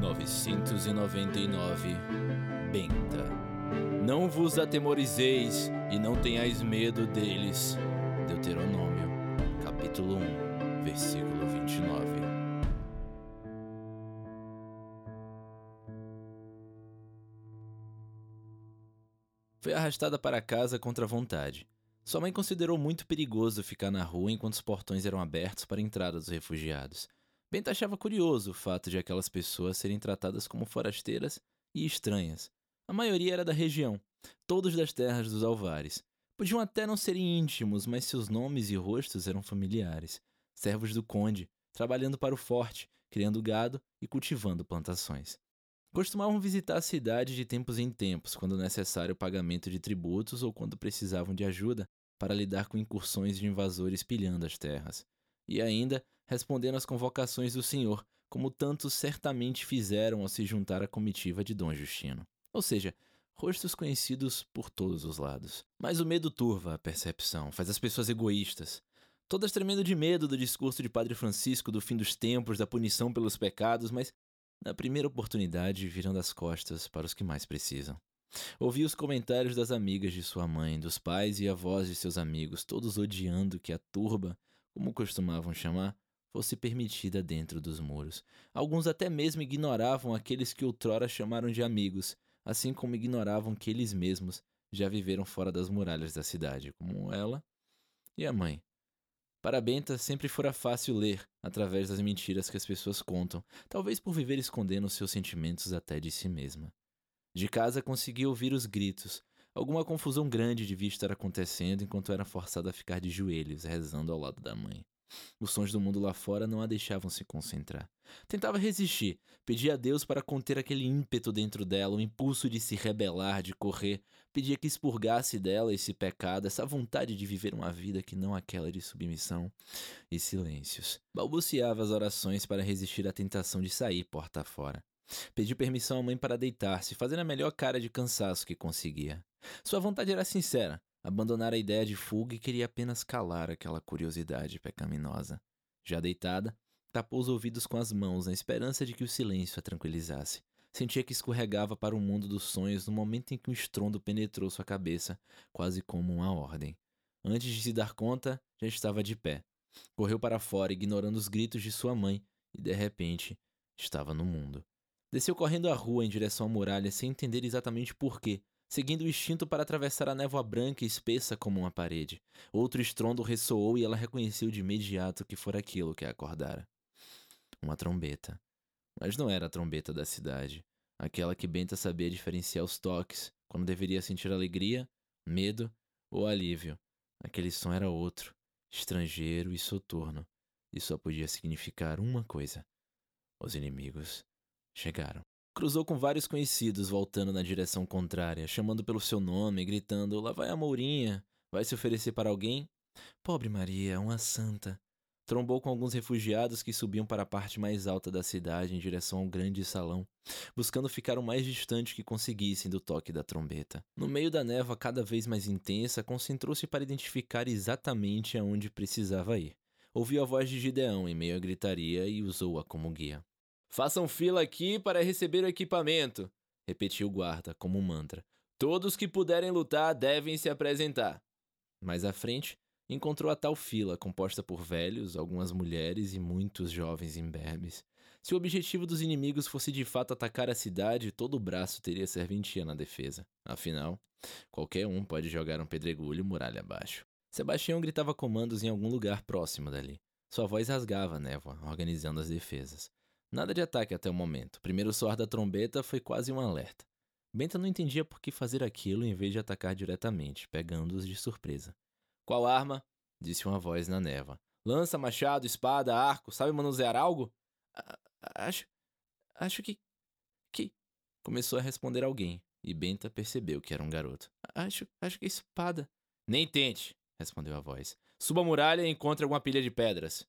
999 Benta. Não vos atemorizeis e não tenhais medo deles. Deuteronômio, capítulo 1, versículo 29. Foi arrastada para casa contra a vontade. Sua mãe considerou muito perigoso ficar na rua enquanto os portões eram abertos para a entrada dos refugiados. Benta achava curioso o fato de aquelas pessoas serem tratadas como forasteiras e estranhas. A maioria era da região, todos das terras dos alvares. Podiam até não serem íntimos, mas seus nomes e rostos eram familiares. Servos do conde, trabalhando para o forte, criando gado e cultivando plantações. Costumavam visitar a cidade de tempos em tempos, quando necessário o pagamento de tributos ou quando precisavam de ajuda para lidar com incursões de invasores pilhando as terras. E ainda respondendo às convocações do Senhor, como tantos certamente fizeram ao se juntar à comitiva de Dom Justino. Ou seja, rostos conhecidos por todos os lados. Mas o medo turva a percepção, faz as pessoas egoístas. Todas tremendo de medo do discurso de Padre Francisco do fim dos tempos, da punição pelos pecados, mas na primeira oportunidade virando as costas para os que mais precisam. Ouvi os comentários das amigas de sua mãe, dos pais e avós de seus amigos, todos odiando que a turba, como costumavam chamar, fosse permitida dentro dos muros. Alguns até mesmo ignoravam aqueles que outrora chamaram de amigos, assim como ignoravam que eles mesmos já viveram fora das muralhas da cidade, como ela e a mãe. Para Benta sempre fora fácil ler através das mentiras que as pessoas contam, talvez por viver escondendo seus sentimentos até de si mesma. De casa conseguia ouvir os gritos. Alguma confusão grande devia estar acontecendo enquanto era forçada a ficar de joelhos, rezando ao lado da mãe. Os sons do mundo lá fora não a deixavam se concentrar. Tentava resistir, pedia a Deus para conter aquele ímpeto dentro dela, o impulso de se rebelar, de correr. Pedia que expurgasse dela esse pecado, essa vontade de viver uma vida que não aquela de submissão e silêncios. Balbuciava as orações para resistir à tentação de sair porta fora. Pediu permissão à mãe para deitar-se, fazendo a melhor cara de cansaço que conseguia. Sua vontade era sincera Abandonara a ideia de fuga e queria apenas calar aquela curiosidade pecaminosa. Já deitada, tapou os ouvidos com as mãos na esperança de que o silêncio a tranquilizasse. Sentia que escorregava para o mundo dos sonhos no momento em que um estrondo penetrou sua cabeça, quase como uma ordem. Antes de se dar conta, já estava de pé. Correu para fora, ignorando os gritos de sua mãe, e de repente estava no mundo. Desceu correndo a rua em direção à muralha sem entender exatamente por quê, seguindo o instinto para atravessar a névoa branca e espessa como uma parede. Outro estrondo ressoou e ela reconheceu de imediato que fora aquilo que a acordara. Uma trombeta. Mas não era a trombeta da cidade, aquela que Benta sabia diferenciar os toques, quando deveria sentir alegria, medo ou alívio. Aquele som era outro, estrangeiro e soturno, e só podia significar uma coisa: os inimigos chegaram. Cruzou com vários conhecidos voltando na direção contrária, chamando pelo seu nome, gritando: Lá vai a Mourinha, vai se oferecer para alguém? Pobre Maria, uma santa. Trombou com alguns refugiados que subiam para a parte mais alta da cidade em direção ao grande salão, buscando ficar o mais distante que conseguissem do toque da trombeta. No meio da névoa cada vez mais intensa, concentrou-se para identificar exatamente aonde precisava ir. Ouviu a voz de Gideão em meio à gritaria e usou-a como guia. Façam fila aqui para receber o equipamento, repetiu o guarda como um mantra. Todos que puderem lutar devem se apresentar. Mais à frente, encontrou a tal fila composta por velhos, algumas mulheres e muitos jovens imberbes. Se o objetivo dos inimigos fosse de fato atacar a cidade, todo o braço teria serventia na defesa. Afinal, qualquer um pode jogar um pedregulho muralha abaixo. Sebastião gritava comandos em algum lugar próximo dali. Sua voz rasgava a névoa, organizando as defesas. Nada de ataque até o momento. O primeiro soar da trombeta foi quase um alerta. Benta não entendia por que fazer aquilo em vez de atacar diretamente, pegando-os de surpresa. Qual arma? disse uma voz na névoa. Lança, machado, espada, arco, sabe manusear algo? Acho. Acho que. que. Começou a responder alguém, e Benta percebeu que era um garoto. Acho. acho que é espada. Nem tente, respondeu a voz. Suba a muralha e encontre alguma pilha de pedras.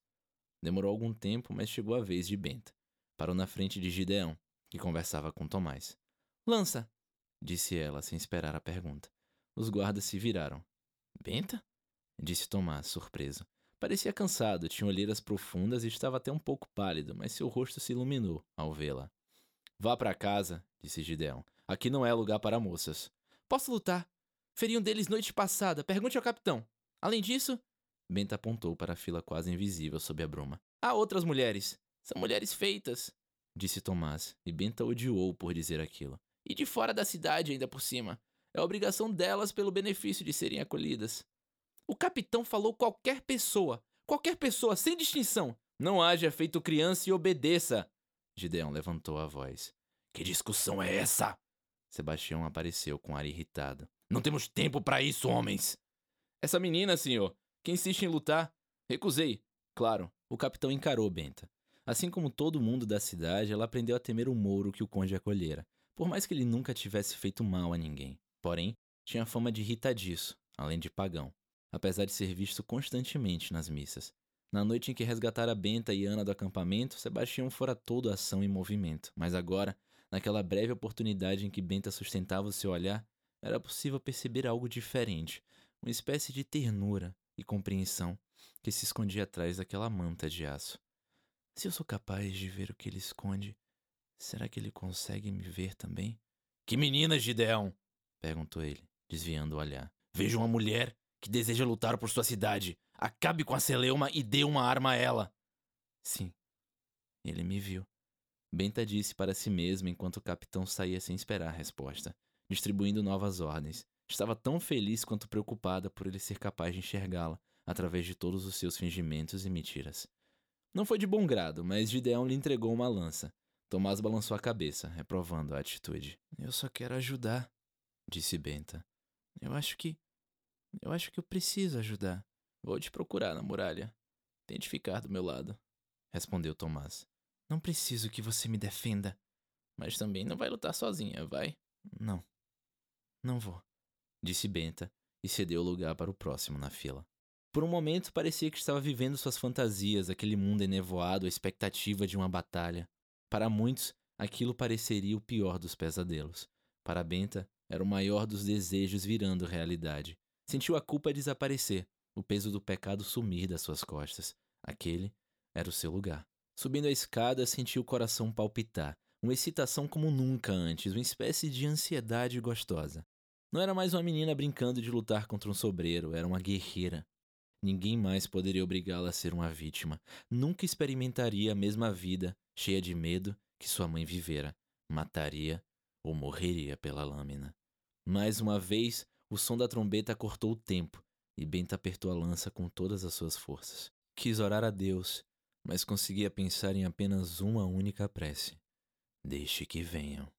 Demorou algum tempo, mas chegou a vez de Benta. Parou na frente de Gideão, que conversava com Tomás. Lança! disse ela, sem esperar a pergunta. Os guardas se viraram. Benta? disse Tomás, surpreso. Parecia cansado, tinha olheiras profundas e estava até um pouco pálido, mas seu rosto se iluminou ao vê-la. Vá para casa, disse Gideon. Aqui não é lugar para moças. Posso lutar. Feri um deles noite passada. Pergunte ao capitão. Além disso, Benta apontou para a fila quase invisível sob a bruma. Há outras mulheres. São mulheres feitas, disse Tomás, e Benta odiou por dizer aquilo. E de fora da cidade, ainda por cima. É obrigação delas pelo benefício de serem acolhidas. O capitão falou qualquer pessoa. Qualquer pessoa, sem distinção. Não haja feito criança e obedeça. Gideão levantou a voz. Que discussão é essa? Sebastião apareceu com ar irritado. Não temos tempo para isso, homens. Essa menina, senhor, que insiste em lutar. Recusei. Claro, o capitão encarou Benta. Assim como todo mundo da cidade, ela aprendeu a temer o mouro que o conde acolhera, por mais que ele nunca tivesse feito mal a ninguém. Porém, tinha fama de irritadiço, além de pagão, apesar de ser visto constantemente nas missas. Na noite em que resgatara Benta e Ana do acampamento, Sebastião fora todo ação e movimento, mas agora, naquela breve oportunidade em que Benta sustentava o seu olhar, era possível perceber algo diferente, uma espécie de ternura, e compreensão que se escondia atrás daquela manta de aço. Se eu sou capaz de ver o que ele esconde, será que ele consegue me ver também? Que menina, Gideão? perguntou ele, desviando o olhar. Vejo uma mulher que deseja lutar por sua cidade. Acabe com a celeuma e dê uma arma a ela. Sim, ele me viu. Benta disse para si mesmo enquanto o capitão saía sem esperar a resposta, distribuindo novas ordens, Estava tão feliz quanto preocupada por ele ser capaz de enxergá-la, através de todos os seus fingimentos e mentiras. Não foi de bom grado, mas Gideão lhe entregou uma lança. Tomás balançou a cabeça, reprovando a atitude. Eu só quero ajudar, disse Benta. Eu acho que. Eu acho que eu preciso ajudar. Vou te procurar na muralha. Tente ficar do meu lado, respondeu Tomás. Não preciso que você me defenda. Mas também não vai lutar sozinha, vai? Não. Não vou disse Benta e cedeu o lugar para o próximo na fila. Por um momento parecia que estava vivendo suas fantasias, aquele mundo enevoado, a expectativa de uma batalha. Para muitos, aquilo pareceria o pior dos pesadelos. Para Benta, era o maior dos desejos virando realidade. Sentiu a culpa desaparecer, o peso do pecado sumir das suas costas. Aquele era o seu lugar. Subindo a escada, sentiu o coração palpitar, uma excitação como nunca antes, uma espécie de ansiedade gostosa. Não era mais uma menina brincando de lutar contra um sobreiro, era uma guerreira. Ninguém mais poderia obrigá-la a ser uma vítima. Nunca experimentaria a mesma vida, cheia de medo, que sua mãe vivera. Mataria ou morreria pela lâmina. Mais uma vez, o som da trombeta cortou o tempo e Benta apertou a lança com todas as suas forças. Quis orar a Deus, mas conseguia pensar em apenas uma única prece: Deixe que venham.